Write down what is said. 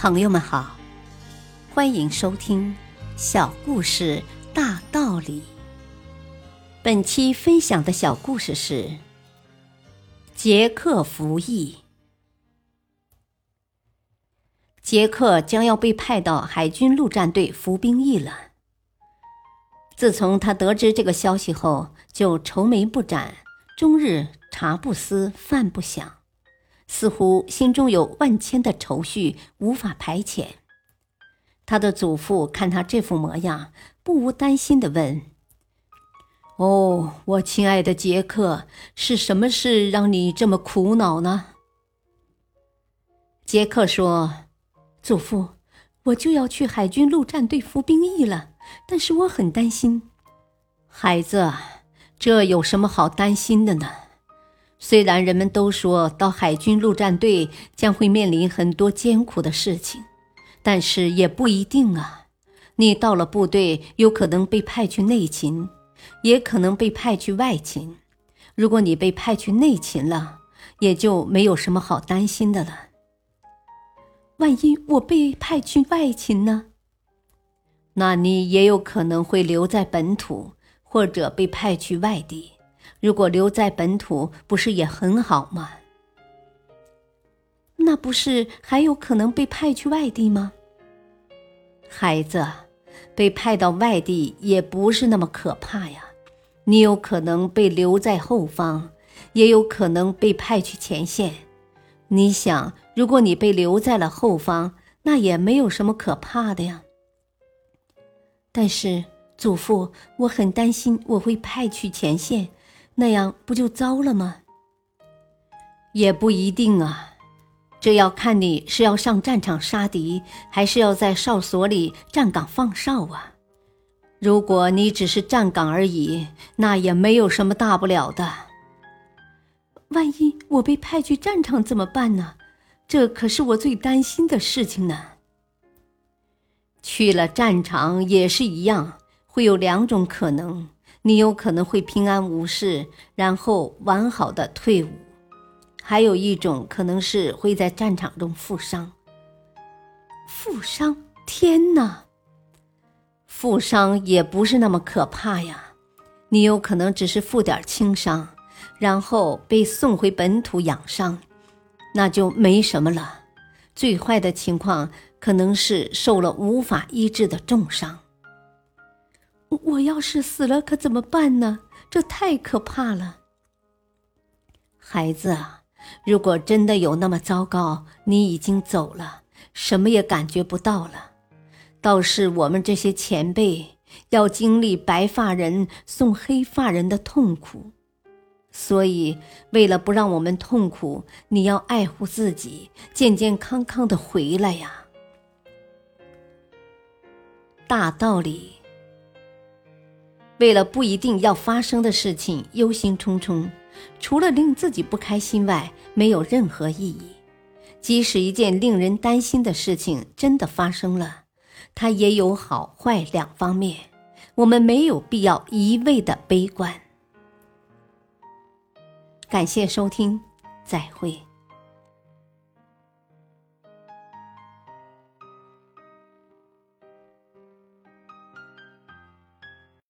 朋友们好，欢迎收听《小故事大道理》。本期分享的小故事是杰克服役。杰克将要被派到海军陆战队服兵役了。自从他得知这个消息后，就愁眉不展，终日茶不思饭不想。似乎心中有万千的愁绪无法排遣。他的祖父看他这副模样，不无担心地问：“哦，我亲爱的杰克，是什么事让你这么苦恼呢？”杰克说：“祖父，我就要去海军陆战队服兵役了，但是我很担心。”孩子，这有什么好担心的呢？虽然人们都说到海军陆战队将会面临很多艰苦的事情，但是也不一定啊。你到了部队，有可能被派去内勤，也可能被派去外勤。如果你被派去内勤了，也就没有什么好担心的了。万一我被派去外勤呢？那你也有可能会留在本土，或者被派去外地。如果留在本土，不是也很好吗？那不是还有可能被派去外地吗？孩子，被派到外地也不是那么可怕呀。你有可能被留在后方，也有可能被派去前线。你想，如果你被留在了后方，那也没有什么可怕的呀。但是，祖父，我很担心我会派去前线。那样不就糟了吗？也不一定啊，这要看你是要上战场杀敌，还是要在哨所里站岗放哨啊。如果你只是站岗而已，那也没有什么大不了的。万一我被派去战场怎么办呢？这可是我最担心的事情呢。去了战场也是一样，会有两种可能。你有可能会平安无事，然后完好的退伍；还有一种可能是会在战场中负伤。负伤？天哪！负伤也不是那么可怕呀。你有可能只是负点轻伤，然后被送回本土养伤，那就没什么了。最坏的情况可能是受了无法医治的重伤。我要是死了可怎么办呢？这太可怕了，孩子啊！如果真的有那么糟糕，你已经走了，什么也感觉不到了。倒是我们这些前辈要经历白发人送黑发人的痛苦，所以为了不让我们痛苦，你要爱护自己，健健康康的回来呀。大道理。为了不一定要发生的事情忧心忡忡，除了令自己不开心外，没有任何意义。即使一件令人担心的事情真的发生了，它也有好坏两方面，我们没有必要一味的悲观。感谢收听，再会。